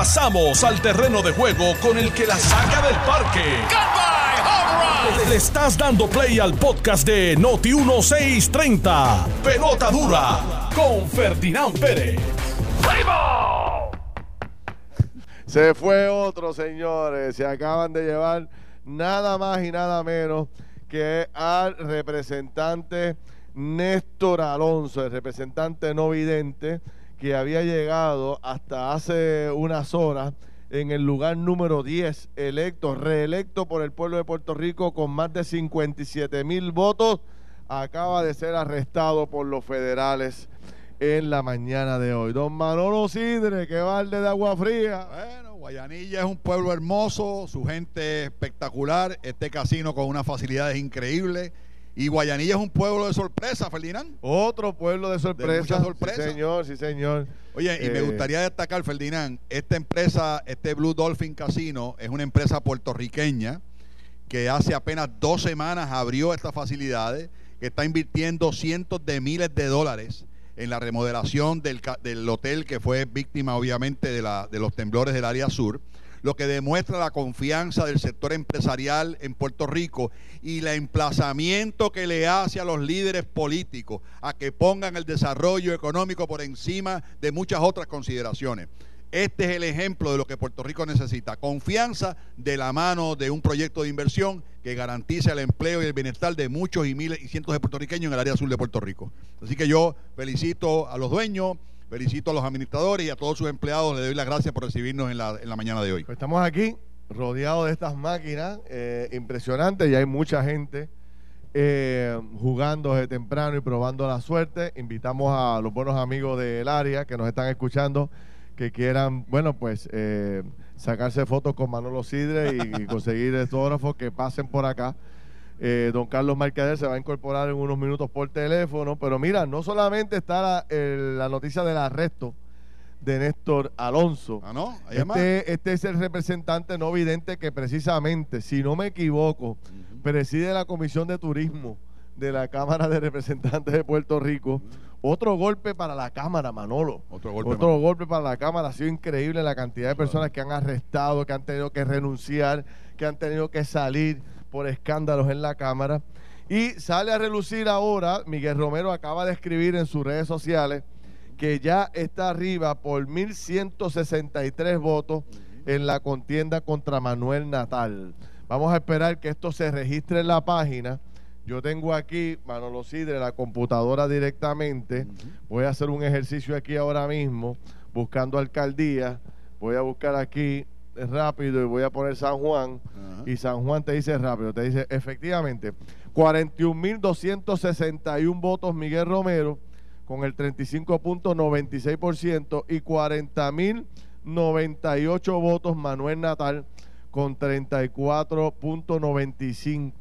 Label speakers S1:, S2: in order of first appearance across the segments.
S1: Pasamos al terreno de juego con el que la saca del parque. Le estás dando play al podcast de Noti 1630. Pelota dura con Ferdinand Pérez.
S2: Se fue otro, señores. Se acaban de llevar nada más y nada menos que al representante Néstor Alonso, el representante no vidente, que había llegado hasta hace unas horas en el lugar número 10, electo, reelecto por el pueblo de Puerto Rico con más de 57 mil votos, acaba de ser arrestado por los federales en la mañana de hoy. Don Manolo Sidre, que balde de agua fría.
S3: Bueno, Guayanilla es un pueblo hermoso, su gente espectacular, este casino con unas facilidades increíbles. Y Guayanilla es un pueblo de sorpresa, Ferdinand.
S2: Otro pueblo de sorpresa.
S3: mucha sorpresa.
S2: Sí, señor, sí, señor.
S3: Oye, y me
S2: Eh,
S3: gustaría destacar, Ferdinand, esta empresa, este Blue Dolphin Casino, es una empresa puertorriqueña que hace apenas dos semanas abrió estas facilidades, que está invirtiendo cientos de miles de dólares en la remodelación del, del hotel que fue víctima, obviamente, de, la, de los temblores del área sur lo que demuestra la confianza del sector empresarial en Puerto Rico y el emplazamiento que le hace a los líderes políticos a que pongan el desarrollo económico por encima de muchas otras consideraciones. Este es el ejemplo de lo que Puerto Rico necesita, confianza de la mano de un proyecto de inversión que garantice el empleo y el bienestar de muchos y miles y cientos de puertorriqueños en el área sur de Puerto Rico. Así que yo felicito a los dueños, felicito a los administradores y a todos sus empleados, les doy las gracias por recibirnos en la, mañana de hoy.
S2: Pues estamos aquí rodeados de estas máquinas eh, impresionantes y hay mucha gente eh, jugando desde temprano y probando la suerte. Invitamos a los buenos amigos del área que nos están escuchando que quieran, bueno, pues eh, sacarse fotos con Manolo Sidre y, y conseguir autógrafos que pasen por acá. Eh, don Carlos Mercader se va a incorporar en unos minutos por teléfono, pero mira, no solamente está la, noticia del arresto de Néstor Alonso,
S3: Ah, ¿no?
S2: Este, este es el representante no vidente que precisamente, si no me equivoco, preside la Comisión de Turismo de la Cámara de Representantes de Puerto Rico. Otro golpe para la Cámara, Manolo.
S3: Otro golpe.
S2: Otro
S3: más.
S2: golpe para la Cámara. Ha sido increíble la cantidad de personas que han arrestado, que han tenido que renunciar, que han tenido que salir por escándalos en la Cámara. Y sale a relucir ahora, Miguel Romero acaba de escribir en sus redes sociales que ya está arriba por 1.163 votos en la contienda contra Manuel Natal. Vamos a esperar que esto se registre en la página. Yo tengo aquí, Manolo Sidre, la computadora directamente. Voy a hacer un ejercicio aquí ahora mismo, buscando alcaldía. Voy a buscar aquí rápido y voy a poner San Juan.
S3: Ajá.
S2: Y San Juan te dice rápido, te dice efectivamente 41.261 votos Miguel Romero con el 35.96% y 40.098 votos Manuel Natal con 34.95%.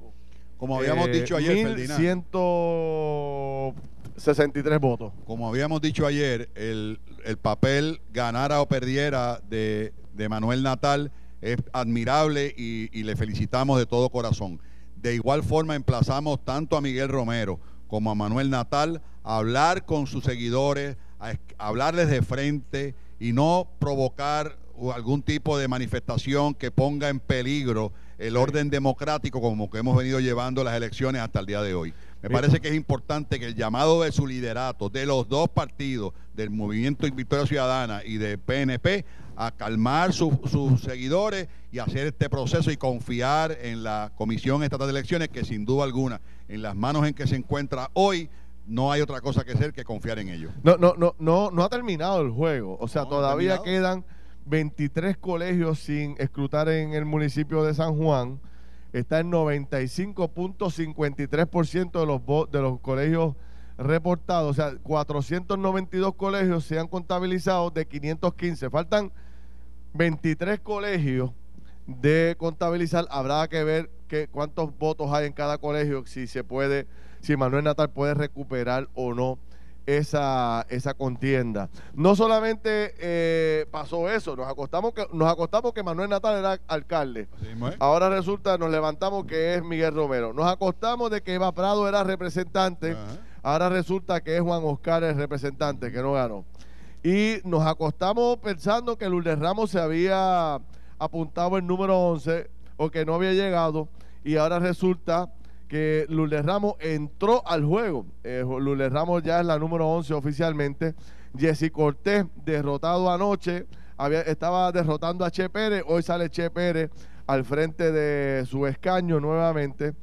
S3: Como habíamos
S2: Eh,
S3: dicho ayer, Ferdinand.
S2: 1163 votos.
S3: Como habíamos dicho ayer, el, el papel ganara o perdiera de, de Manuel Natal es admirable y, y le felicitamos de todo corazón. De igual forma, emplazamos tanto a Miguel Romero como a Manuel Natal a hablar con sus seguidores, a, es- a hablarles de frente y no provocar algún tipo de manifestación que ponga en peligro el orden democrático como que hemos venido llevando las elecciones hasta el día de hoy. Me parece que es importante que el llamado de su liderato, de los dos partidos, del Movimiento Victoria Ciudadana y de PNP, a calmar sus- sus seguidores y hacer este proceso y confiar en la Comisión Estatal de Elecciones, que sin duda alguna, en las manos en que se encuentra hoy, no hay otra cosa que hacer que confiar en ellos.
S2: No, no, no, no, no ha terminado el juego. O sea,
S3: No,
S2: todavía quedan 23 colegios sin escrutar en el municipio de San Juan. Está en 95.53% de los de los colegios reportados. O sea, 492 colegios se han contabilizado de 515. Faltan 23 colegios de contabilizar. Habrá que ver que, cuántos votos hay en cada colegio, si se puede, si Manuel Natal puede recuperar o no esa, esa contienda. No solamente eh, pasó eso, nos acostamos que nos acostamos que Manuel Natal era alcalde. Ahora resulta, nos levantamos que es Miguel Romero. Nos acostamos de que Eva Prado era representante.
S3: Ajá.
S2: Ahora resulta que es Juan Oscar el representante que no ganó. Y nos acostamos pensando que Lourdes Ramos se había apuntado el número 11 o que no había llegado y ahora resulta que Lourdes Ramos entró al juego. Eh, Lourdes Ramos ya es la número 11 oficialmente. Jesse Cortés derrotado anoche, había, estaba derrotando a Che Pérez, hoy sale Che Pérez al frente de su escaño nuevamente.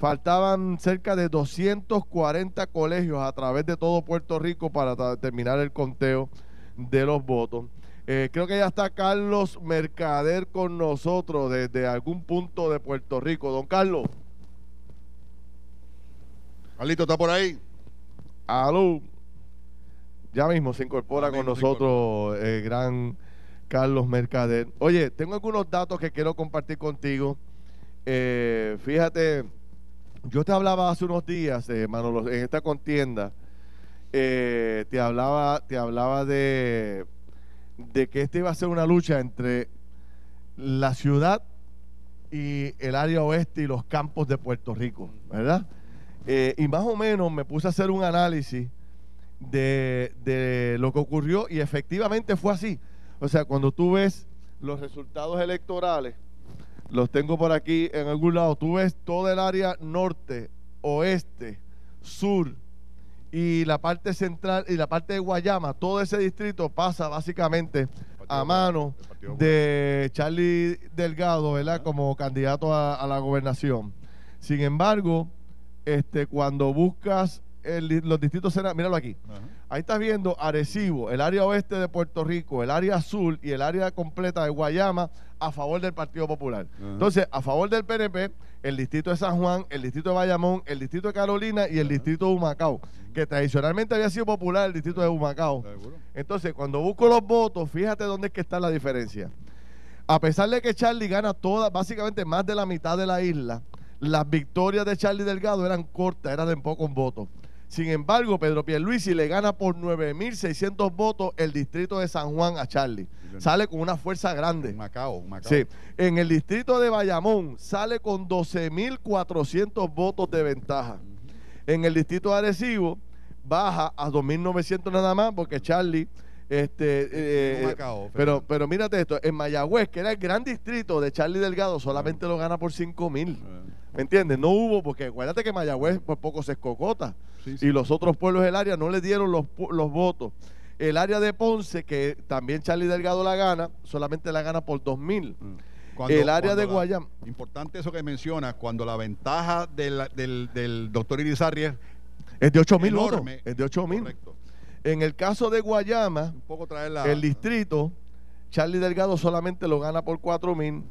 S2: Faltaban cerca de 240 colegios a través de todo Puerto Rico para terminar el conteo de los votos. Eh, creo que ya está Carlos Mercader con nosotros desde algún punto de Puerto Rico. Don Carlos.
S3: Carlito, ¿está por ahí?
S2: Aló. Ya mismo se incorpora con nosotros el gran Carlos Mercader. Oye, tengo algunos datos que quiero compartir contigo. Eh, fíjate, yo te hablaba hace unos días, eh, Manolo, en esta contienda, eh, te hablaba, te hablaba de, de que esta iba a ser una lucha entre la ciudad y el área oeste y los campos de Puerto Rico, ¿verdad? Eh, y más o menos me puse a hacer un análisis de, de lo que ocurrió y efectivamente fue así. O sea, cuando tú ves los resultados electorales, los tengo por aquí en algún lado. Tú ves todo el área norte, oeste, sur y la parte central y la parte de Guayama. Todo ese distrito pasa básicamente a mano de Charlie Delgado, ¿verdad? Como candidato a, la gobernación. Sin embargo, este, cuando buscas los distritos míralo aquí. Ahí estás viendo Arecibo, el área oeste de Puerto Rico, el área azul y el área completa de Guayama a favor del Partido Popular. Entonces, a favor del PNP, el distrito de San Juan, el distrito de Bayamón, el distrito de Carolina y el distrito de Humacao, que tradicionalmente había sido popular el distrito de Humacao. Entonces, cuando busco los votos, fíjate dónde es que está la diferencia. A pesar de que Charlie gana toda, básicamente más de la mitad de la isla, las victorias de Charlie Delgado eran cortas, eran de pocos votos. Sin embargo, Pedro Pierluisi le gana por 9.600 votos el distrito de San Juan a Charlie. Sale con una fuerza grande.
S3: Macao, Macao.
S2: Sí. En el distrito de Bayamón sale con 12.400 votos de ventaja. En el distrito de Arecibo baja a 2.900 nada más porque Charlie... Este, eh, pero, pero mírate esto, en Mayagüez, que era el gran distrito de Charlie Delgado, solamente lo gana por 5 mil. ¿Me entiendes? No hubo, porque acuérdate que Mayagüez por poco se escocota. Y los otros pueblos del área no le dieron los, los votos. El área de Ponce, que también Charlie Delgado la gana, solamente la gana por 2 mil. Mm. el área de Guayama.
S3: Importante eso que mencionas, cuando la ventaja del, del, doctor Irizarri es,
S2: es de 8 mil. Es de 8 mil. En el caso de Guayama, el distrito, Charlie Delgado solamente lo gana por 4 mil.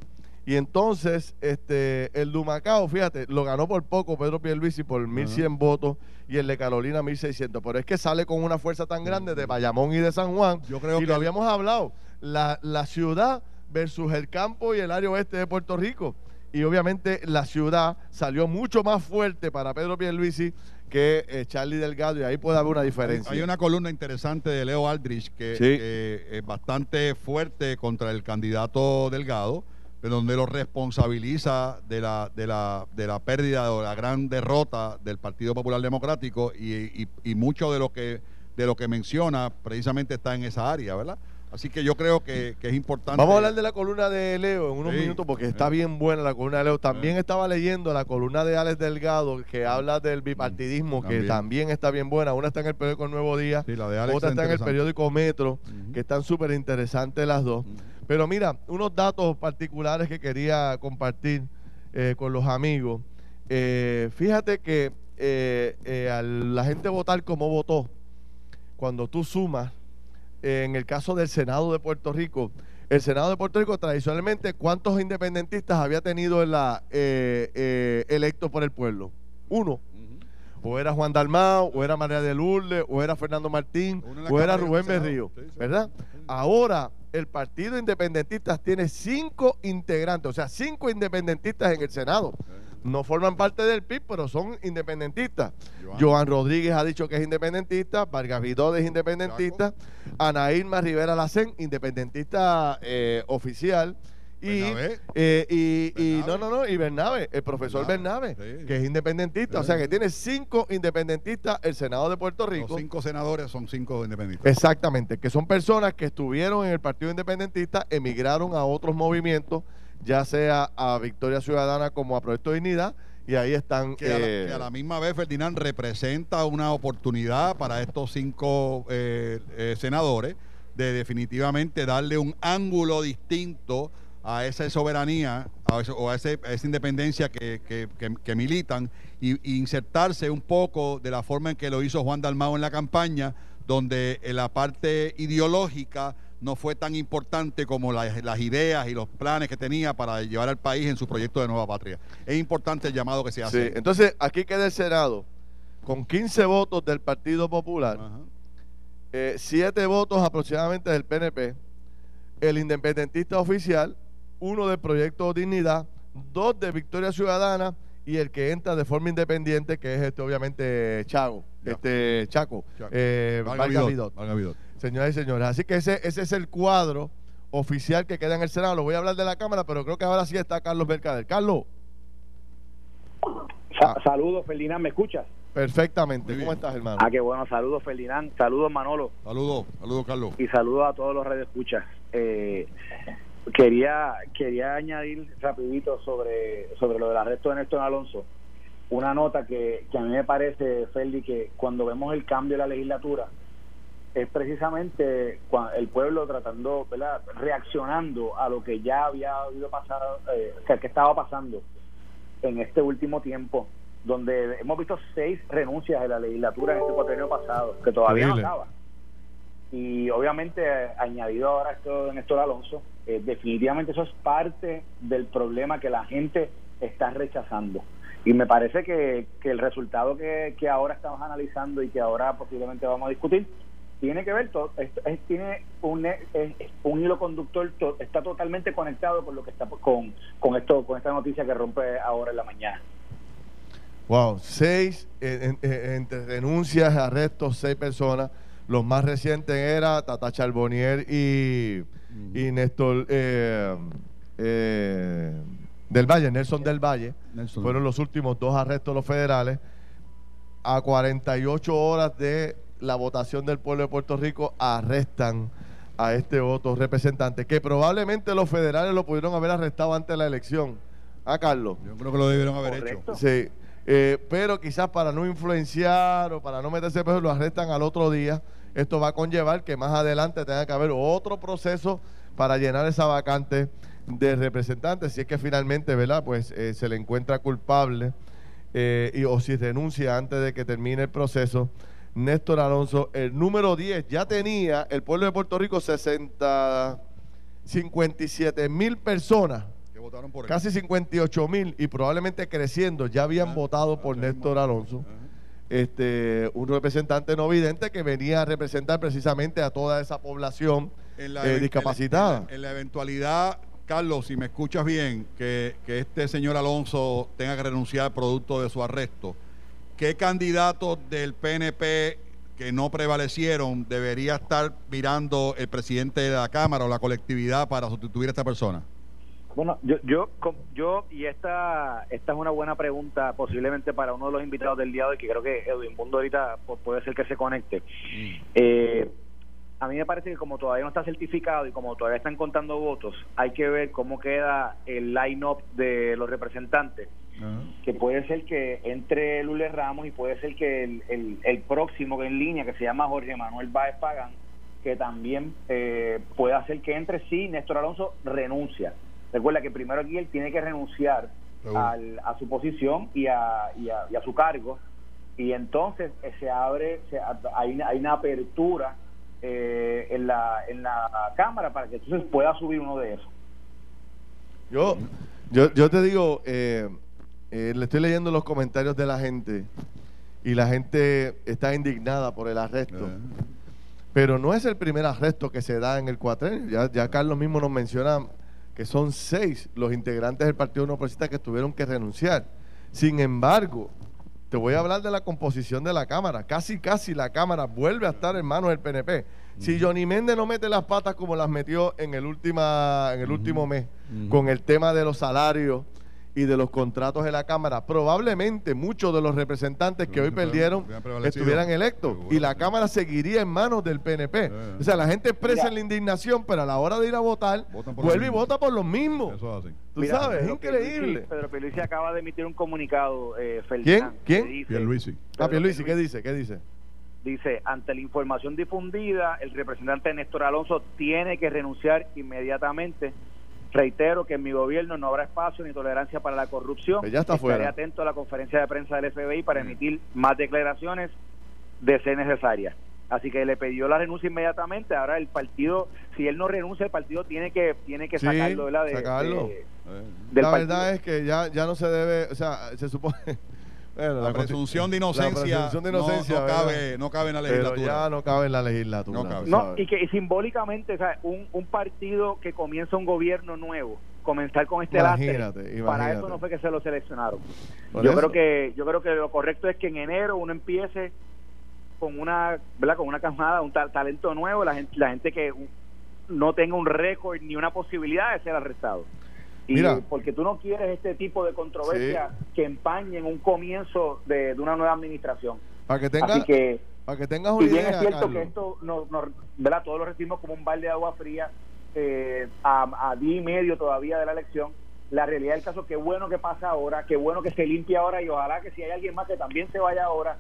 S2: Y entonces, este, el Dumacao, fíjate, lo ganó por poco Pedro Pierluisi por 1.100 votos y el de Carolina 1.600. Pero es que sale con una fuerza tan grande de Bayamón y de San Juan. Yo creo y lo habíamos hablado, la, la ciudad versus el campo y el área oeste de Puerto Rico. Y obviamente la ciudad salió mucho más fuerte para Pedro Pierluisi que eh, Charlie Delgado y ahí puede haber una diferencia.
S3: Hay una columna interesante de Leo Aldrich que, es bastante fuerte contra el candidato Delgado, donde lo responsabiliza de la, de la, de la pérdida o la gran derrota del Partido Popular Democrático y, y mucho de lo que de lo que menciona precisamente está en esa área, ¿verdad? Así que yo creo que, es importante.
S2: Vamos a hablar de la columna de Leo en unos minutos porque está bien buena la columna de Leo. También estaba leyendo la columna de Alex Delgado que habla del bipartidismo, que también está bien buena. Una está en el periódico Nuevo Día, otra está en el periódico Metro, que están súper interesantes las dos. Pero mira, unos datos particulares que quería compartir eh, con los amigos. Eh, fíjate que eh, a la gente votar como votó, cuando tú sumas en el caso del Senado de Puerto Rico, el Senado de Puerto Rico tradicionalmente, ¿cuántos independentistas había tenido en la electo por el pueblo? Uno. O era Juan Dalmao, o era María de Lourdes, o era Fernando Martín, o era Rubén Berrío, ¿verdad? Ahora el Partido Independentista tiene cinco integrantes, o sea, cinco independentistas en el Senado. No forman parte del PIB, pero son independentistas. Joan, Rodríguez ha dicho que es independentista, Vargas Vidó es independentista, Ana Irma Rivera Lacén, independentista eh, oficial, Y, eh, y, no, no, no, y Bernabe, el profesor Bernabe, que es independentista. O sea que tiene cinco independentistas el Senado de Puerto Rico.
S3: Los cinco senadores son cinco independentistas.
S2: Exactamente, que son personas que estuvieron en el Partido Independentista, emigraron a otros movimientos, ya sea a Victoria Ciudadana como a Proyecto Dignidad, y ahí están.
S3: Que, a la, eh, misma vez, Ferdinand representa una oportunidad para estos cinco eh, senadores de definitivamente darle un ángulo distinto a esa soberanía o a, esa independencia que, militan y, insertarse un poco de la forma en que lo hizo Juan Dalmao en la campaña, donde en la parte ideológica no fue tan importante como las ideas y los planes que tenía para llevar al país en su proyecto de nueva patria. Es importante el llamado que se hace.
S2: Sí, entonces aquí queda el Senado con 15 votos del Partido Popular, 7 eh, votos aproximadamente del PNP, el independentista oficial, uno del Proyecto Dignidad, dos de Victoria Ciudadana y el que entra de forma independiente, que es este obviamente Chago, este Chaco, Chaco. Eh, Señoras y señores, así que ese, ese es el cuadro oficial que queda en el Senado. Lo voy a hablar de la Cámara, pero creo que ahora sí está Carlos Mercader. Carlos.
S4: Ah. Saludos, Ferdinand, ¿me escuchas?
S2: Perfectamente. ¿Cómo estás, hermano?
S4: Ah, qué bueno. Saludos, Ferdinand. Saludos, Manolo.
S3: Saludos, saludos, Carlos.
S4: Y saludos a todos los redes escuchas. Eh, quería quería añadir rapidito sobre sobre lo del arresto de Néstor Alonso. Una nota que, que a mí me parece, Ferdi, que cuando vemos el cambio de la legislatura, es precisamente el pueblo tratando, ¿verdad? reaccionando a lo que ya había habido pasar, eh, que estaba pasando en este último tiempo, donde hemos visto seis renuncias de la legislatura en este cuatrienio pasado, que todavía no acaba. Y obviamente, añadido ahora esto de Néstor Alonso, eh, definitivamente eso es parte del problema que la gente está rechazando. Y me parece que, que el resultado que, que ahora estamos analizando y que ahora posiblemente vamos a discutir tiene que ver todo es, tiene un, un hilo conductor está totalmente conectado con lo que está con, con esto con esta noticia que rompe ahora en la mañana
S2: wow seis entre denuncias arrestos seis personas los más recientes era Tata Charbonnier y, y Néstor eh, eh, del Valle Nelson del Valle fueron los últimos dos arrestos los federales a 48 horas de la votación del pueblo de Puerto Rico arrestan a este otro representante, que probablemente los federales lo pudieron haber arrestado antes de la elección. ¿Ah, Carlos?
S3: Yo creo que lo debieron haber hecho.
S2: Sí, eh, pero quizás para no influenciar o para no meterse pues lo arrestan al otro día. Esto va a conllevar que más adelante tenga que haber otro proceso para llenar esa vacante de representantes, si es que finalmente, ¿verdad? Pues eh, se le encuentra culpable eh, y, o si renuncia antes de que termine el proceso Néstor Alonso. El número 10 ya tenía el pueblo de Puerto Rico 60, 57 mil personas. Que votaron por Casi 58 mil y probablemente creciendo ya habían ah, votado por Néstor Alonso. Este, un representante no vidente que venía a representar precisamente a toda esa población eh, discapacitada.
S3: En la, eventualidad, Carlos, si me escuchas bien, que, que este señor Alonso tenga que renunciar producto de su arresto, ¿qué candidatos del PNP que no prevalecieron debería estar mirando el presidente de la Cámara o la colectividad para sustituir a esta persona?
S4: Bueno, yo, yo, yo y esta, esta es una buena pregunta posiblemente para uno de los invitados del día de hoy, que creo que Edwin Mundo ahorita puede ser que se conecte. Mm. Eh, a mí me parece que como todavía no está certificado y como todavía están contando votos, hay que ver cómo queda el line-up de los representantes que puede ser que entre Lule Ramos y puede ser que el, el, próximo en línea, que se llama Jorge Manuel Báez Pagan, que también eh, puede hacer que entre sí, Néstor Alonso renuncia. Recuerda que primero aquí él tiene que renunciar al, a su posición y a, y a, su cargo, y entonces eh, se abre, hay, una, hay una apertura eh, en, la, en la Cámara para que entonces pueda subir uno de esos.
S2: Yo, yo, yo te digo, eh, eh, le estoy leyendo los comentarios de la gente y la gente está indignada por el arresto. Eh. Pero no es el primer arresto que se da en el cuatrenio. Ya, Carlos mismo nos menciona que son seis los integrantes del Partido No que tuvieron que renunciar. Sin embargo, te voy a hablar de la composición de la Cámara. Casi, casi la Cámara vuelve a estar en manos del PNP. Si Johnny Méndez no mete las patas como las metió en el, última, en el último mes, con el tema de los salarios y de los contratos de la Cámara, probablemente muchos de los representantes que hoy perdieron estuvieran electos y la Cámara seguiría en manos del PNP. O sea, la gente expresa la indignación, pero a la hora de ir a votar, vuelve y vota por los mismos. Eso es Tú sabes, es increíble.
S4: Pedro Pierluisi acaba de emitir un comunicado, eh,
S2: ¿Quién? ¿Quién? Pierluisi. Ah, Pierluisi, ¿qué dice? ¿Qué dice?
S4: Dice, ante la información difundida, el representante Néstor Alonso tiene que renunciar inmediatamente. Reitero que en mi gobierno no habrá espacio ni tolerancia para la corrupción.
S2: Pues ya está
S4: Estaré atento a la conferencia de prensa del FBI para emitir más declaraciones de ser necesarias. Así que le pidió la renuncia inmediatamente. Ahora el partido, si él no renuncia, el partido tiene que tiene que sacarlo de la de,
S2: sacarlo. la verdad es que ya ya no se debe, o sea, se supone
S3: la, presunción de inocencia, no, cabe, no cabe en la legislatura.
S2: Pero ya no cabe en la legislatura.
S4: No, y que simbólicamente, o sea, un, un, partido que comienza un gobierno nuevo, comenzar con este
S2: imagínate,
S4: para eso no fue que se lo seleccionaron. yo creo que yo creo que lo correcto es que en enero uno empiece con una, ¿verdad? Con una camada, un talento nuevo, la gente, la gente que no tenga un récord ni una posibilidad de ser arrestado. Mira, porque tú no quieres este tipo de controversia que empañen un comienzo de, una nueva administración.
S2: Para que tengas,
S4: que,
S2: para que tengas una idea,
S4: es cierto que esto, no, ¿verdad? todos lo recibimos como un balde de agua fría eh, a, a día y medio todavía de la elección. La realidad del caso, qué bueno que pasa ahora, qué bueno que se limpie ahora y ojalá que si hay alguien más que también se vaya ahora,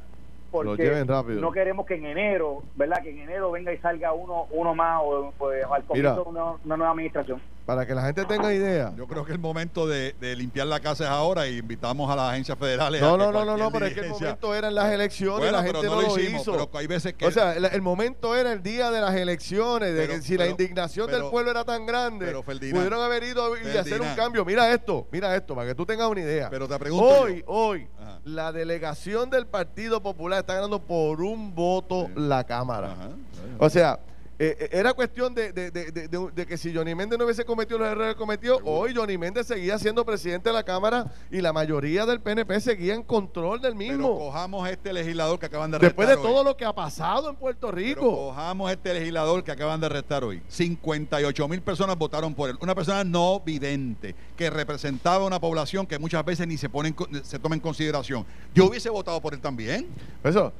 S4: porque no queremos que en enero, ¿verdad? Que en enero venga y salga uno uno más o, pues, al comienzo una, una, nueva administración.
S2: Para que la gente tenga idea.
S3: Yo creo que el momento de, limpiar la casa es ahora y invitamos a las agencias federales.
S2: No, no, no, no, no, pero es que el momento era en las elecciones y la gente no, lo, hizo.
S3: Pero hay veces que...
S2: O sea, el, momento era el día de las elecciones, de que si la indignación del pueblo era tan grande, pudieron haber ido y hacer un cambio. Mira esto, mira esto, para que tú tengas una idea.
S3: Pero te pregunto
S2: Hoy, hoy, la delegación del Partido Popular está ganando por un voto la Cámara. O sea, eh, eh, era cuestión de, que si Johnny Méndez no hubiese cometido los errores que cometió, hoy Johnny Méndez seguía siendo presidente de la Cámara y la mayoría del PNP seguía en control del mismo.
S3: Pero cojamos este legislador que acaban de
S2: arrestar Después de todo lo que ha pasado en Puerto Rico.
S3: cojamos este legislador que acaban de arrestar hoy. 58 mil personas votaron por él. Una persona no vidente que representaba una población que muchas veces ni se, pone se toma en consideración. Yo hubiese votado por él también.
S2: Eso.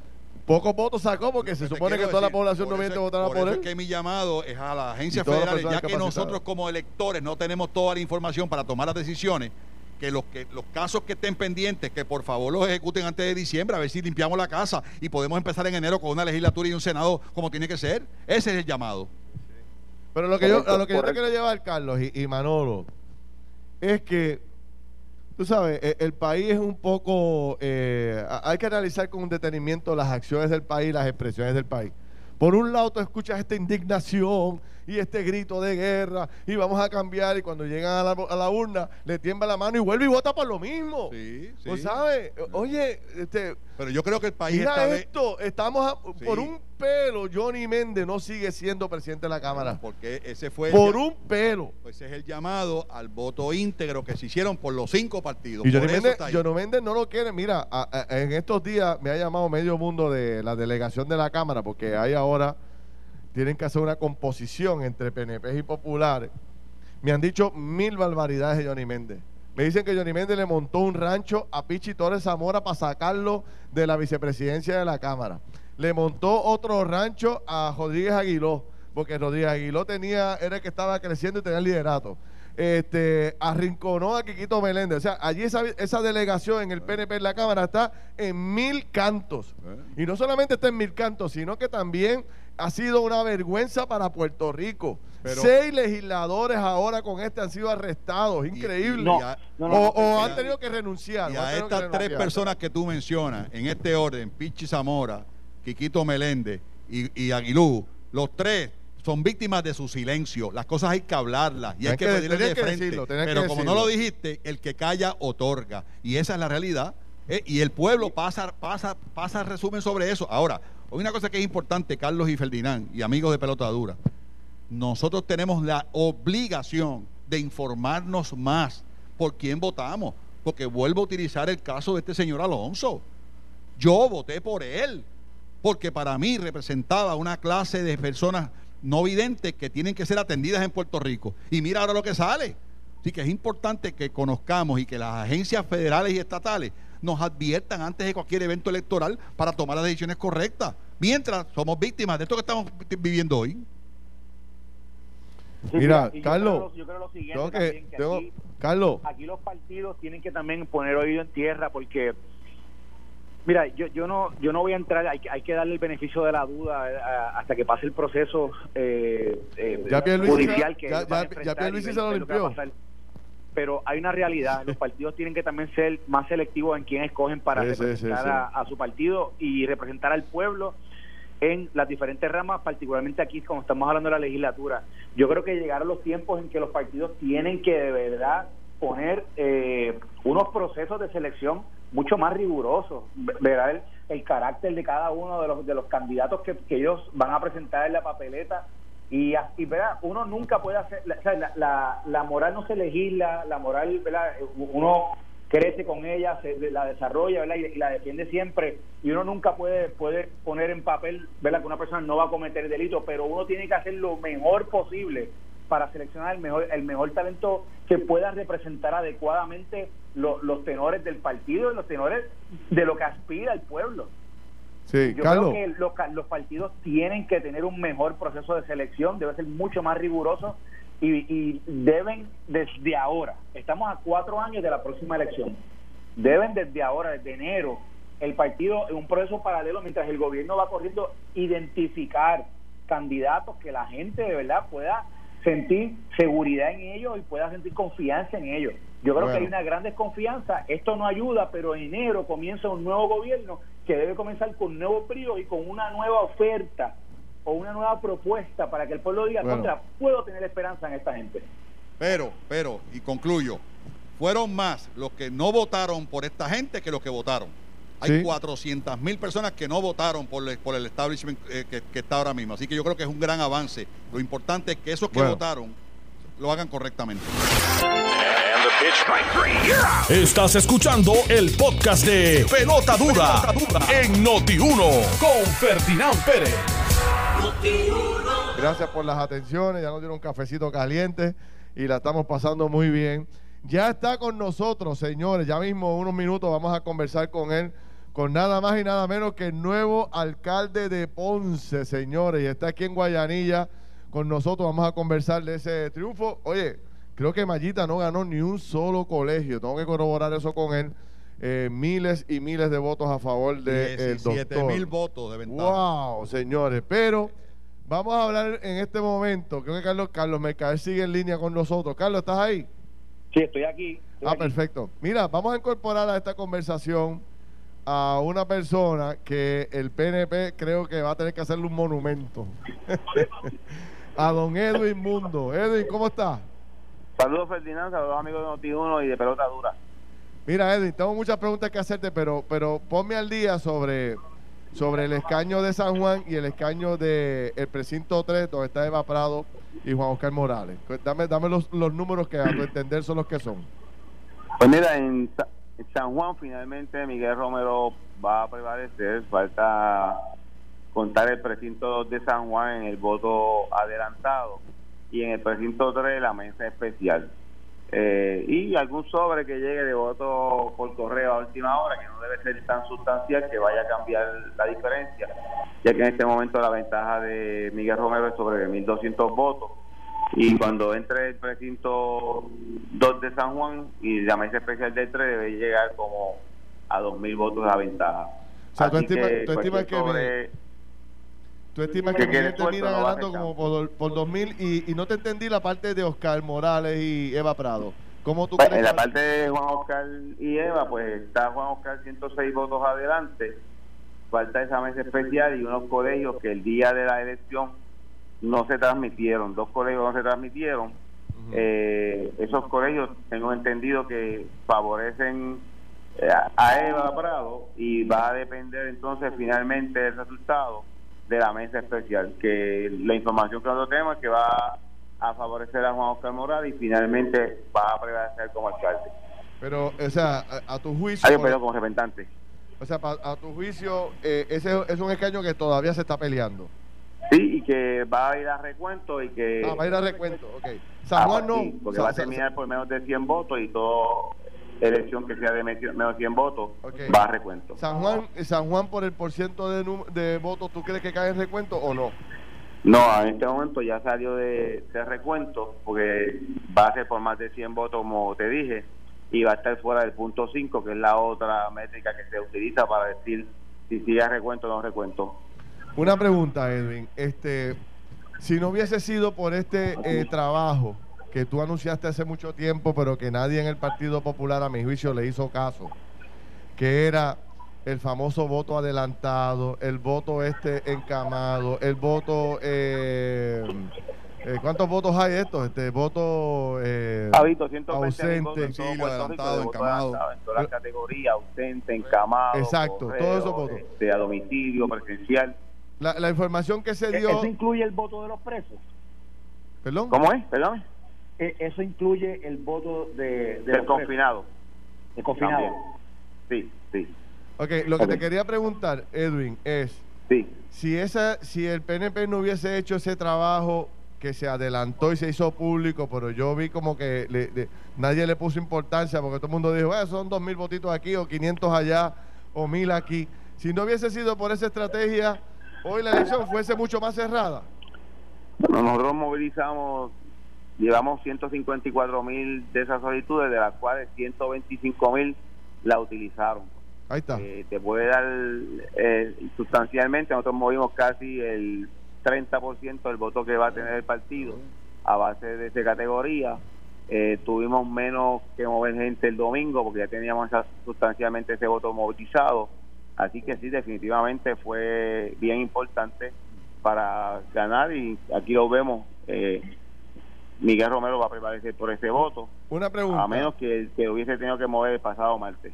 S2: Pocos votos sacó porque se supone que toda la población no viene votar por, por él. Es
S3: que mi llamado es a la agencia federal, ya que nosotros como electores no tenemos toda la información para tomar las decisiones, que los, que los casos que estén pendientes, que por favor los ejecuten antes de diciembre, a ver si limpiamos la casa y podemos empezar en enero con una legislatura y un senado como tiene que ser. Ese es el llamado.
S2: Pero lo que yo, a lo que yo te quiero llevar, Carlos y Manolo, es que Tú sabes, e, el, país es un poco, eh, hay que analizar con detenimiento las acciones del país, las expresiones del país. Por un lado, tú escuchas esta indignación y este grito de guerra y vamos a cambiar y cuando llegan a la, urna le tiembla la mano y vuelve y vota por lo mismo. Sí, sí. Pues, ¿sabes? Oye, este...
S3: Pero yo creo que el país
S2: Mira esto, estamos por un pelo, Johnny Méndez no sigue siendo presidente de la Cámara.
S3: Porque ese fue...
S2: Por un pelo.
S3: Pues ese es el llamado al voto íntegro que se hicieron por los cinco partidos.
S2: Y Johnny Méndez, no lo quiere. Mira, en estos días me ha llamado medio mundo de la delegación de la Cámara porque hay ahora tienen que hacer una composición entre PNP y populares. Me han dicho mil barbaridades de Johnny Méndez. Me dicen que Johnny Méndez le montó un rancho a Pichi Torres Zamora para sacarlo de la vicepresidencia de la Cámara. Le montó otro rancho a Rodríguez Aguiló, porque Rodríguez Aguiló tenía, era el que estaba creciendo y tenía el liderato. Este, arrinconó a Quiquito Meléndez. O sea, allí esa, esa delegación en el PNP en la Cámara está en mil cantos. Y no solamente está en mil cantos, sino que también ha sido una vergüenza para Puerto Rico. Seis legisladores ahora con este han sido arrestados, increíble. o, han tenido que renunciar.
S3: Y a estas tres personas que tú mencionas, en este orden, Pichi Zamora, Quiquito Meléndez y, Aguilú, los tres son víctimas de su silencio. Las cosas hay que hablarlas y hay que, pedirles de frente. pero como no lo dijiste, el que calla otorga. Y esa es la realidad. Eh, y el pueblo pasa, pasa, pasa resumen sobre eso. Ahora, hay una cosa que es importante, Carlos y Ferdinand, y amigos de Pelota Dura. Nosotros tenemos la obligación de informarnos más por quién votamos. Porque vuelvo a utilizar el caso de este señor Alonso. Yo voté por él, porque para mí representaba una clase de personas no videntes que tienen que ser atendidas en Puerto Rico. Y mira ahora lo que sale. Así que es importante que conozcamos y que las agencias federales y estatales nos adviertan antes de cualquier evento electoral para tomar las decisiones correctas. Mientras somos víctimas de esto que estamos viviendo hoy.
S2: Mira, Carlos, yo creo lo siguiente
S4: aquí, Carlos. Aquí los partidos tienen que también poner oído en tierra porque Mira, yo, yo no yo no voy a entrar, hay, hay que darle el beneficio de la duda eh, hasta que pase el proceso eh, eh, judicial que
S2: ya, ya, se lo limpió.
S4: Pero hay una realidad, los partidos tienen que también ser más selectivos en quién escogen para representar a, su partido y representar al pueblo en las diferentes ramas, particularmente aquí, como estamos hablando de la legislatura. Yo creo que llegaron los tiempos en que los partidos tienen que de verdad poner eh, unos procesos de selección mucho más rigurosos, ver el, carácter de cada uno de los, de los candidatos que, ellos van a presentar en la papeleta y, y uno nunca puede hacer, la, la, la, moral no se legisla, la moral, ¿verdad? uno crece con ella, se, la desarrolla Y, la defiende siempre y uno nunca puede puede poner en papel ¿verdad? que una persona no va a cometer delito, pero uno tiene que hacer lo mejor posible para seleccionar el mejor el mejor talento que pueda representar adecuadamente los tenores del partido y los tenores de lo que aspira el pueblo.
S2: Sí,
S4: Yo creo que los, los partidos tienen que tener un mejor proceso de selección, debe ser mucho más riguroso y, deben desde ahora, estamos a cuatro años de la próxima elección, deben desde ahora, desde enero, el partido en un proceso paralelo mientras el gobierno va corriendo, identificar candidatos que la gente de verdad pueda sentir seguridad en ellos y pueda sentir confianza en ellos. Yo creo que hay una gran desconfianza, esto no ayuda, pero en enero comienza un nuevo gobierno que debe comenzar con nuevo brío y con una nueva oferta o una nueva propuesta para que el pueblo diga, contra, puedo tener esperanza en esta gente.
S3: Pero, pero, y concluyo, fueron más los que no votaron por esta gente que los que votaron. Hay 400 mil personas que no votaron por el, por el establishment eh, que, está ahora mismo. Así que yo creo que es un gran avance. Lo importante es que esos que votaron lo hagan correctamente.
S1: Estás escuchando el podcast de Pelota Dura, en Noti1 con Ferdinand Pérez.
S2: Gracias por las atenciones. Ya nos dieron un cafecito caliente y la estamos pasando muy bien. Ya está con nosotros, señores. Ya mismo, unos minutos, vamos a conversar con él con nada más y nada menos que el nuevo alcalde de Ponce, señores. Y está aquí en Guayanilla con nosotros. Vamos a conversar de ese triunfo. Oye, creo que Mayita no ganó ni un solo colegio. Tengo que corroborar eso con él. Eh, miles y miles de votos a favor de el doctor.
S3: mil votos de ventaja.
S2: Wow, señores. Pero vamos a hablar en este momento. Creo que Carlos, Carlos Mercader sigue en línea con nosotros. Carlos, ¿estás ahí?
S4: Sí, estoy aquí.
S2: ah, perfecto. Mira, vamos a incorporar a esta conversación a una persona que el PNP creo que va a tener que hacerle un monumento. a don Edwin Mundo. Edwin, ¿cómo está?
S5: Saludos Ferdinand, saludos amigos de Noti1 y de Pelota Dura.
S2: Mira Edwin, tengo muchas preguntas que hacerte, pero pero ponme al día sobre sobre el escaño de San Juan y el escaño de el precinto 3 donde está Eva Prado y Juan Oscar Morales. Dame, dame los, los números que a tu entender son los que son.
S5: Pues mira, en, San Juan finalmente Miguel Romero va a prevalecer, falta contar el precinto de San Juan en el voto adelantado y en el precinto 3 la mesa especial. Eh, y algún sobre que llegue de voto por correo a última hora, que no debe ser tan sustancial que vaya a cambiar la diferencia, ya que en este momento la ventaja de Miguel Romero es sobre 1.200 votos y cuando entre el precinto 2 de San Juan y la mesa especial del 3 debe llegar como a 2.000 votos de ventaja.
S2: O sea, tú estimas que, tú estimas que, Miguel termina ganando como por, por 2.000 y, y no te entendí la parte de Oscar Morales y Eva Prado. ¿Cómo tú
S5: pues, En la parte de Juan Oscar y Eva, pues está Juan Oscar 106 votos adelante. Falta esa mesa especial y unos colegios que el día de la elección no se transmitieron, dos colegios no se transmitieron. eh, esos colegios tengo entendido que favorecen eh, a Eva Prado y va a depender entonces finalmente del resultado de la mesa especial, que la información que nosotros tenemos es que va a favorecer a Juan Oscar Morales y finalmente va a prevalecer como alcalde.
S2: Pero, o sea, a, tu juicio...
S5: Ay, pero como representante.
S2: O sea, a tu juicio, eh, ese es un escaño que todavía se está peleando.
S5: Sí, y que va a ir a recuento y que...
S2: Ah, va a ir a recuento, ok. San Juan ah, no...
S5: porque va a terminar por menos de 100 votos y toda elección que sea de menos de 100 votos va a recuento.
S2: San Juan, San Juan por el porciento de, de votos, ¿tú crees que cae en recuento o no?
S5: No, en este momento ya salió de, de recuento porque va a ser por más de 100 votos, como te dije, y va a estar fuera del punto 5, que es la otra métrica que se utiliza para decir si sigue recuento o no recuento.
S2: Una pregunta, Edwin. Este, si no hubiese sido por este eh, trabajo que tú anunciaste hace mucho tiempo, pero que nadie en el Partido Popular, a mi juicio, le hizo caso, que era el famoso voto adelantado, el voto este encamado, el voto eh, eh, ¿Cuántos votos hay estos? Este voto
S5: eh, ausente,
S3: sí, adelantado, encamado.
S5: En todas las categorías, ausente, encamado.
S2: Exacto, todos esos votos.
S5: Este, a domicilio, presencial.
S2: La, la, información que se
S4: ¿E-,
S2: dio.
S4: ¿Eso incluye el voto de los presos?
S2: ¿Perdón?
S5: ¿Cómo es? Perdón.
S4: E-, ¿Eso incluye el voto de,
S5: del confinado?
S4: ¿El confinado?
S5: Sí, sí.
S2: Ok, lo que te quería preguntar, Edwin, es.
S5: Sí.
S2: Si, esa, si el PNP no hubiese hecho ese trabajo que se adelantó y se hizo público, pero yo vi como que nadie le puso importancia porque todo el mundo dijo, son dos mil votitos aquí o 500 allá o mil aquí. Si no hubiese sido por esa estrategia, hoy la elección fuese mucho más cerrada.
S5: Bueno, nosotros movilizamos, llevamos 154 mil de esas solicitudes, de las cuales 125 mil la utilizaron.
S2: Ahí está.
S5: Eh, te puede dar eh, sustancialmente, nosotros movimos casi el 30% del voto que va a tener el partido a base de esa categoría. Eh, tuvimos menos que mover gente el domingo porque ya teníamos sustancialmente ese voto movilizado. Así que sí, definitivamente fue bien importante para ganar y aquí lo vemos. Eh, Miguel Romero va a prevalecer por ese voto.
S2: Una pregunta.
S5: A menos que, que hubiese tenido que mover el pasado martes.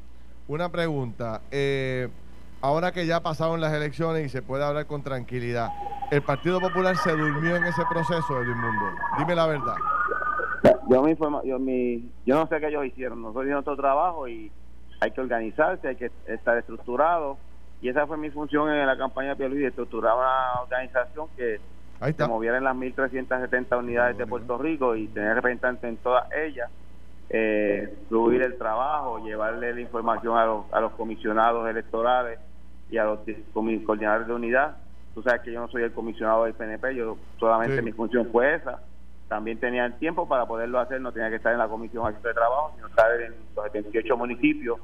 S2: Una pregunta. Eh, ahora que ya pasaron las elecciones y se puede hablar con tranquilidad, ¿el Partido Popular se durmió en ese proceso, Edwin Mundo? Dime la verdad.
S5: Yo, me yo, mi, yo no sé qué ellos hicieron, nosotros hicimos nuestro trabajo y hay que organizarse, hay que estar estructurado y esa fue mi función en la campaña de Pierluisi, estructurar una organización que se moviera en las 1.370 unidades de Puerto Rico y tener representantes en todas ellas eh, fluir el trabajo, llevarle la información a los, a los comisionados electorales y a los coordinadores de unidad. Tú sabes que yo no soy el comisionado del PNP, yo solamente mi función fue esa. También tenía el tiempo para poderlo hacer, no tenía que estar en la comisión de trabajo, sino estar en los 78 municipios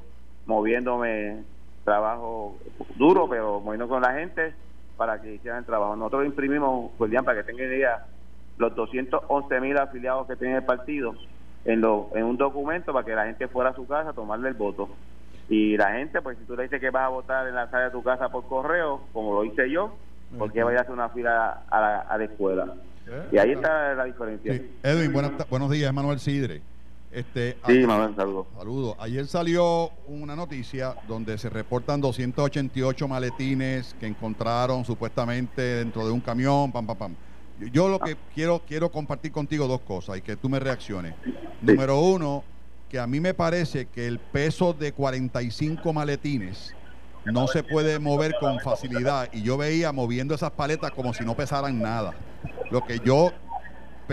S5: moviéndome trabajo duro, pero moviendo con la gente para que hicieran el trabajo. Nosotros imprimimos, pues, para que tengan idea, los 211 mil afiliados que tiene el partido en, lo, en un documento para que la gente fuera a su casa a tomarle el voto. Y la gente, pues si tú le dices que vas a votar en la sala de tu casa por correo, como lo hice yo, ¿por qué vayas a hacer una fila a la, a la escuela? Eh, y ahí está la diferencia.
S3: Edwin, buenos días, Manuel Sidre. Este,
S5: sí, Manuel, saludos.
S3: Saludos. Ayer salió una noticia donde se reportan 288 maletines que encontraron supuestamente dentro de un camión, pam, pam, pam. Yo lo que quiero quiero compartir contigo dos cosas y que tú me reacciones. Número uno, que a mí me parece que el peso de 45 maletines no se puede mover con facilidad y yo veía moviendo esas paletas como si no pesaran nada. Lo que yo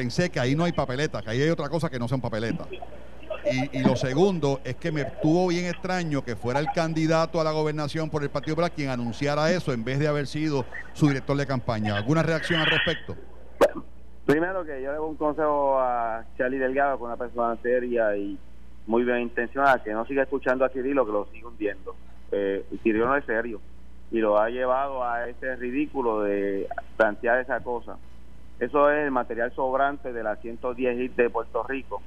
S3: pensé que ahí no hay papeleta, que ahí hay otra cosa que no son papeletas. Y, lo segundo es que me estuvo bien extraño que fuera el candidato a la gobernación por el Partido Popular quien anunciara eso en vez de haber sido su director de campaña. ¿Alguna reacción al respecto?
S5: Primero que yo le doy un consejo a Charlie Delgado, con una persona seria y muy bien intencionada, que no siga escuchando a Cirilo, que lo siga hundiendo. Eh, no es serio y lo ha llevado a ese ridículo de plantear esa cosa. Eso es el material sobrante de las 110 hits de Puerto Rico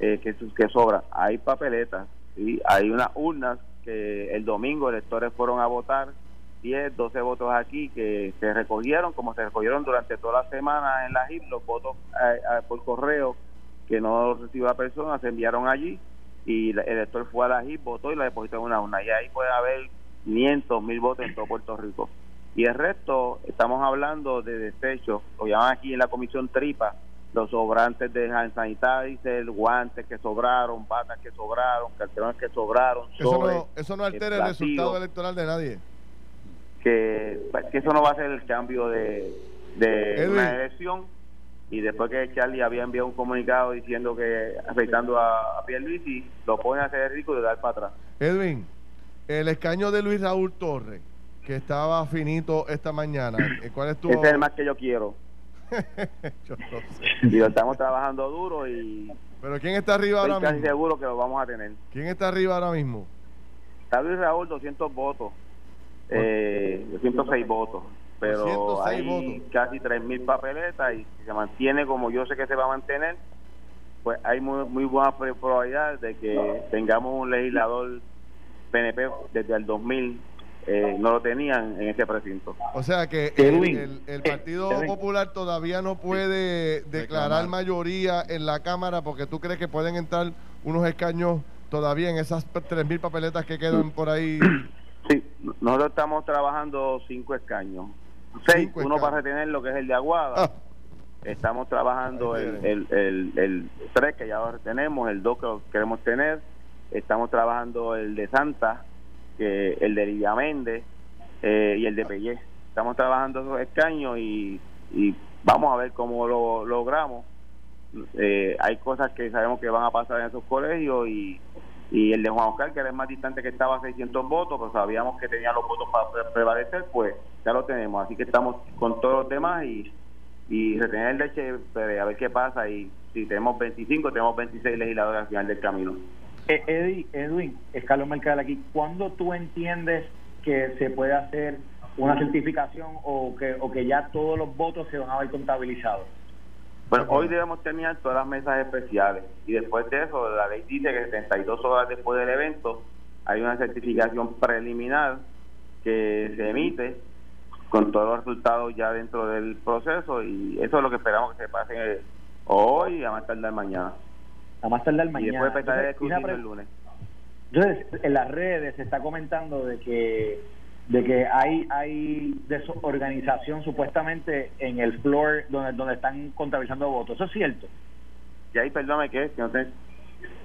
S5: eh, que, que sobra. Hay papeletas, y hay unas urnas que el domingo electores fueron a votar 10, 12 votos aquí que se recogieron, como se recogieron durante toda la semana en la JIP, los votos eh, eh, por correo que no recibió la persona, se enviaron allí y el elector fue a la JIP, votó y la depositó en una urna. Y ahí puede haber 500, mil votos en todo Puerto Rico. Y el resto, estamos hablando de desechos, lo llaman aquí en la comisión tripa, los sobrantes de hand sanitizer, guantes que sobraron, batas que sobraron, cartelones que sobraron.
S2: Eso no, eso no altera el resultado electoral de nadie.
S5: Que, pues, que eso no va a ser el cambio de, de una elección y después que Charlie había enviado un comunicado diciendo que afectando a, a Pierluisi lo pone a hacer rico y de dar para atrás.
S2: Edwin, el escaño de Luis Raúl Torres, que estaba finito esta mañana, ¿cuál es tu...?
S5: Ese es el más que yo quiero. yo no sé. Lo estamos trabajando duro y...
S2: ¿Pero quién está arriba ahora mismo?
S5: Estoy seguro que lo vamos a tener.
S2: ¿Quién está arriba ahora mismo?
S5: Está Luis Raúl, 200 votos. Eh, 206 votos pero hay casi 3.000 papeletas y si se mantiene como yo sé que se va a mantener, pues hay muy, muy buena probabilidad de que tengamos un legislador PNP desde el 2000 eh, no lo tenían en ese precinto.
S2: O sea que el, el, Partido Popular todavía no puede declarar mayoría en la Cámara porque tú crees que pueden entrar unos escaños todavía en esas 3.000 papeletas que quedan por ahí.
S5: Sí, nosotros estamos trabajando cinco escaños seis, uno para retener lo que es el de Aguada. Ah. Estamos trabajando el, el, el, el, tres que ya lo tenemos, el dos que lo queremos tener. Estamos trabajando el de Santa, que el de Villamende eh, y el de Pellé. Estamos trabajando esos escaños y, y vamos a ver cómo lo logramos. Eh, hay cosas que sabemos que van a pasar en esos colegios y, el de Juan Oscar, que era el más distante que estaba a 600 votos, pues sabíamos que tenía los votos para prevalecer, pues ya lo tenemos. Así que estamos con todos los demás y, y retener leche, pues, a ver qué pasa. Y si tenemos 25, tenemos 26 legisladores al final del camino.
S4: Eh, Eddie, Edwin, Escalo Mercado aquí, ¿cuándo tú entiendes que se puede hacer una certificación o que, o que ya todos los votos se van a ver contabilizados?
S5: Bueno, hoy debemos terminar todas las mesas especiales y después de eso, la ley dice que 72 horas después del evento hay una certificación preliminar que se emite con todos los resultados ya dentro del proceso y eso es lo que esperamos que se pase hoy y a más tardar mañana.
S4: A más tardar mañana.
S5: Y después empezar el el lunes.
S4: Entonces, en las redes se está comentando de que de que hay hay desorganización supuestamente en el floor donde donde están contabilizando votos. ¿Eso es cierto?
S5: Y ahí, perdóname, ¿qué? Que no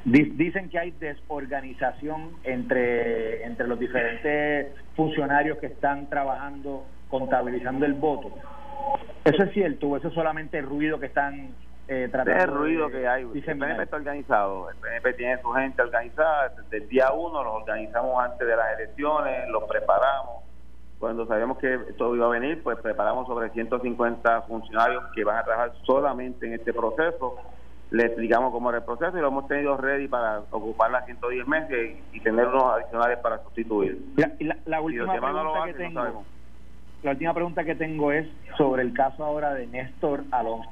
S4: Dicen que hay desorganización entre, entre los diferentes funcionarios que están trabajando contabilizando el voto. ¿Eso es cierto o eso es solamente ruido que están eh, tratando?
S5: Es ruido que hay. El PNP está organizado. El PNP tiene su gente organizada. Desde el día uno los organizamos antes de las elecciones, los preparamos. Cuando sabemos que todo iba a venir, pues preparamos sobre 150 funcionarios que van a trabajar solamente en este proceso le explicamos cómo era el proceso y lo hemos tenido ready para ocupar las 110 meses y, tener unos adicionales para sustituir.
S4: La, última pregunta que tengo, la última pregunta que tengo es sobre el caso ahora de Néstor Alonso.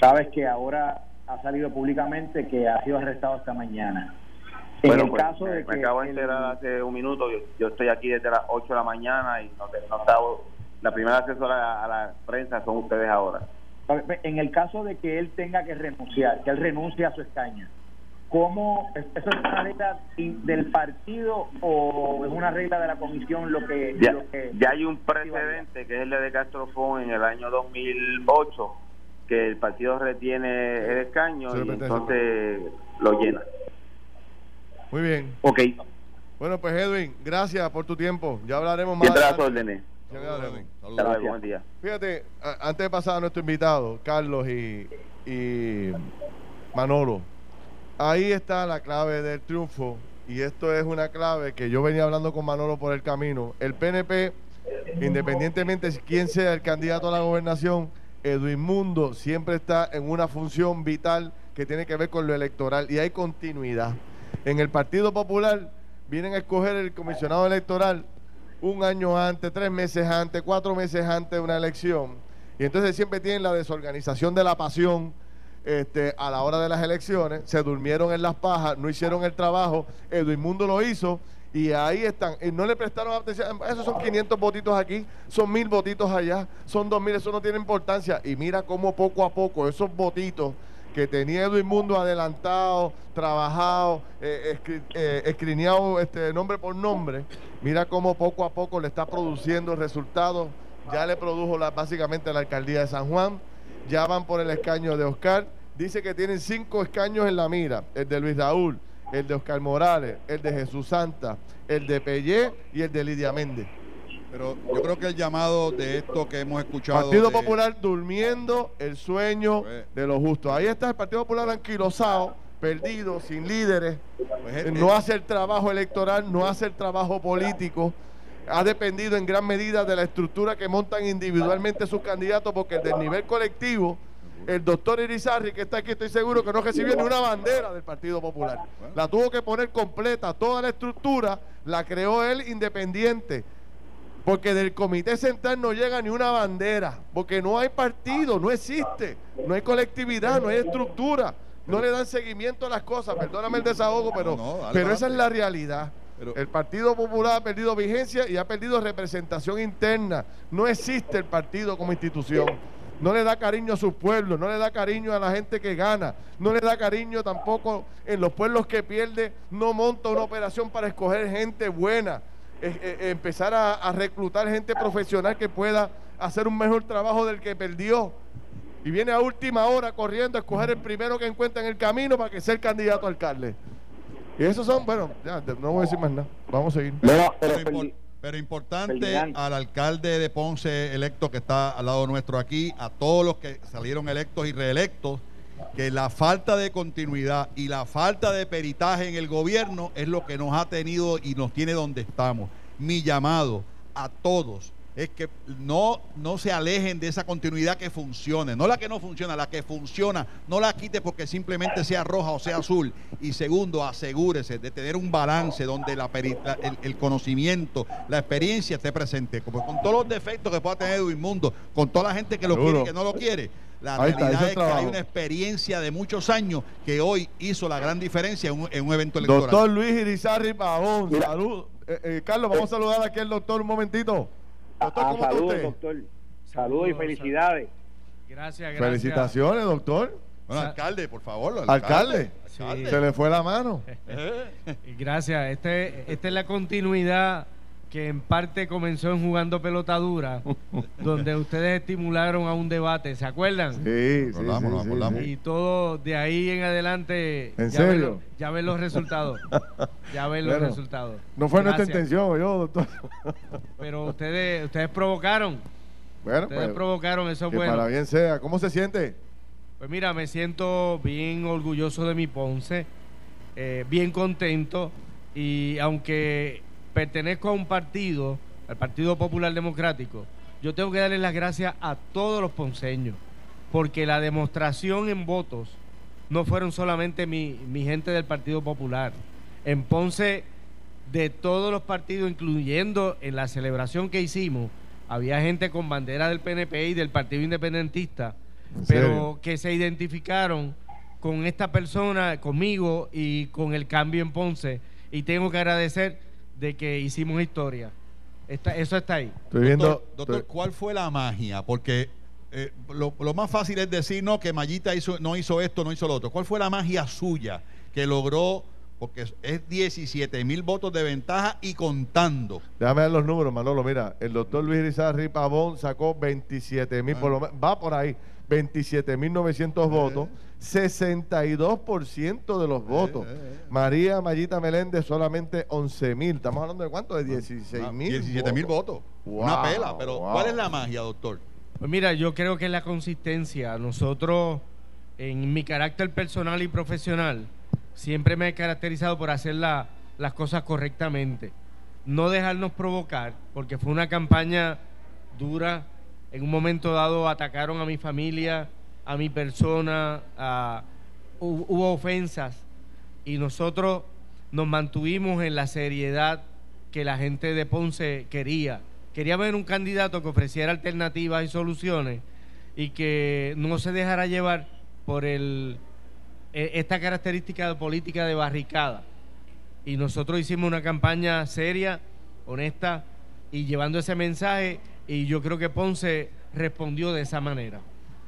S4: Sabes que ahora ha salido públicamente que ha sido arrestado esta mañana.
S5: En el pues, caso de me, acabo de enterar hace un minuto, yo, estoy aquí desde las 8 de la mañana y no, no la primera asesora a la prensa son ustedes ahora.
S4: En el caso de que él tenga que renunciar, que él renuncie a su escaña, ¿cómo eso es una regla del partido o es una regla de la comisión lo que
S5: ya, hay un precedente que es el de Castro Fon en el año 2008 que el partido retiene el escaño y entonces lo llena.
S2: Muy bien.
S4: Ok.
S2: Bueno pues Edwin gracias por tu tiempo. Ya hablaremos más Fíjate, antes de pasar a nuestro invitado, Carlos y, y Manolo, ahí está la clave del triunfo y esto es una clave que yo venía hablando con Manolo por el camino. El PNP, independientemente de quién sea el candidato a la gobernación, Edwin Mundo siempre está en una función vital que tiene que ver con lo electoral y hay continuidad. En el Partido Popular vienen a escoger el comisionado electoral un año antes, tres meses antes, cuatro meses antes de una elección. Y entonces siempre tienen la desorganización de la pasión este, a la hora de las elecciones. Se durmieron en las pajas, no hicieron el trabajo. Edwin Mundo lo hizo y ahí están. Y no le prestaron atención. Esos son 500 votitos aquí, son mil votitos allá, son dos mil, eso no tiene importancia. Y mira cómo poco a poco esos votitos que tenía Edwin Mundo adelantado, trabajado, eh, eh, este, nombre por nombre, mira cómo poco a poco le está produciendo resultados. Ya le produjo la, básicamente la alcaldía de San Juan ya van por el escaño de Oscar. Dice que tienen cinco escaños en la mira, el de Luis Raúl, el de Oscar Morales, el de Jesús Santa, el de Pellé y el de Lidia Méndez.
S3: Pero yo creo que el llamado de esto que hemos escuchado.
S2: Partido
S3: de-
S2: Popular durmiendo el sueño
S3: Pues-
S2: de los justos. Ahí está el Partido Popular anquilosado, perdido, sin líderes.
S3: pues,
S2: No hace el trabajo electoral, no hace el trabajo político. Ha dependido en gran medida de la estructura que montan individualmente sus candidatos, porque del nivel colectivo, el doctor Irizarri, que está aquí, estoy seguro que no recibió ni una bandera del Partido Popular. La tuvo que poner completa, toda la estructura la creó él independiente. Porque del comité central no llega ni una bandera, porque no hay partido, no existe, no hay colectividad, no hay estructura, no le dan seguimiento a las cosas. Perdóname el desahogo, pero,
S3: No,
S2: pero esa es la realidad.
S3: Pero-
S2: el Partido Popular ha perdido vigencia y ha perdido representación interna. No existe el partido como institución. No le da cariño a sus pueblos, no le da cariño a la gente que gana, no le da cariño tampoco en los pueblos que pierde, no monta una operación para escoger gente buena, eh, eh, empezar a, a reclutar gente profesional que pueda hacer un mejor trabajo del que perdió. Y viene a última hora corriendo a escoger el primero que encuentra en el camino para que sea el candidato a alcalde. Y esos son, bueno, ya, no voy a decir más nada. Vamos a seguir.
S6: Pero
S3: Pero, importante
S6: Ferdinand.
S3: al alcalde de Ponce electo que está al lado nuestro aquí, a todos los que salieron electos y reelectos, que la falta de continuidad y la falta de peritaje en el gobierno es lo que nos ha tenido y nos tiene donde estamos. Mi llamado a todos es que no, no se alejen de esa continuidad que funcione, no la que no funciona, la que funciona, no la quite porque simplemente sea roja o sea azul. Y segundo, asegúrese de tener un balance donde la la- el, el conocimiento, la experiencia esté presente, como con todos los defectos que pueda tener Edwin Mundo, con toda la gente que lo
S2: Seguro.
S3: quiere y que no lo quiere. La
S2: Ahí
S3: realidad
S2: es
S3: que hay una experiencia de muchos años que hoy hizo la gran diferencia en un, en un evento electoral.
S2: Doctor Luis Irizarri Pavón, salud. Eh, eh, Carlos, vamos a saludar aquí al doctor un momentito. Doctor,
S6: Ah,
S2: ¿cómo está
S6: saludos,
S2: usted?
S6: doctor. Saludos y
S7: Saludos,
S6: felicidades.
S7: Gracias, gracias.
S2: Felicitaciones, doctor.
S3: Bueno, alcalde, por favor.
S2: Alcalde.
S3: alcalde.
S2: Se le fue la mano.
S3: Eh.
S7: Gracias. Este, esta es la continuidad que en parte comenzó en jugando pelota dura, donde ustedes estimularon a un debate, ¿se acuerdan?
S2: Sí, sí,
S3: Nos acordamos,
S2: sí,
S3: nos
S2: sí,
S3: acordamos.
S2: sí.
S7: Y todo de ahí en adelante.
S2: ¿En
S7: ya ven
S2: serio?
S7: lo- ya ven los resultados. Ya ven los
S2: Bueno,
S7: resultados.
S2: No fue nuestra
S7: Gracias.
S2: intención, yo, doctor.
S7: Pero ustedes, ustedes provocaron.
S2: Bueno,
S7: Ustedes
S2: pues,
S7: provocaron, eso es
S2: que
S7: bueno.
S2: para bien sea. ¿Cómo se siente?
S7: Pues mira, me siento bien orgulloso de mi Ponce, eh, bien contento y aunque pertenezco a un partido, al Partido Popular Democrático, yo tengo que darle las gracias a todos los ponceños, porque la demostración en votos no fueron solamente mi, mi gente del Partido Popular. En Ponce, de todos los partidos, incluyendo en la celebración que hicimos, había gente con bandera del PNP y del Partido Independentista,
S2: ¿En
S7: pero que se identificaron con esta persona, conmigo y con el cambio en Ponce. Y tengo que agradecer de que hicimos historia. Está, eso está ahí.
S2: Estoy viendo.
S3: Doctor, doctor,
S2: estoy-
S3: ¿cuál fue la magia? Porque eh, lo, lo más fácil es decir, no, que Mayita hizo, no hizo esto, no hizo lo otro. ¿Cuál fue la magia suya que logró? Porque es- es 17 mil votos de ventaja y contando.
S2: Déjame ver los números, Manolo. Mira, el doctor Luis Irizarri Pavón sacó 27 mil, por lo menos, va por ahí, 27 mil 900 votos, 62% de los votos.
S3: eh, eh.
S2: María Mayita Meléndez solamente 11 mil. Estamos hablando de cuánto? De 16
S3: Ah,
S2: mil.
S3: 17 mil votos.
S2: Wow,
S3: Una pela. Pero,
S2: wow.
S3: ¿cuál es la magia, doctor?
S7: Pues mira, yo creo que es la consistencia. Nosotros, en mi carácter personal y profesional, siempre me he caracterizado por hacer la- las cosas correctamente. No dejarnos provocar, porque fue una campaña dura. En un momento dado atacaron a mi familia, a mi persona, a- hu- hubo ofensas y nosotros nos mantuvimos en la seriedad que la gente de Ponce quería. Quería ver un candidato que ofreciera alternativas y soluciones y que no se dejara llevar por el, e- esta característica de política de barricada. Y nosotros hicimos una campaña seria, honesta y llevando ese mensaje y yo creo que Ponce respondió de esa manera.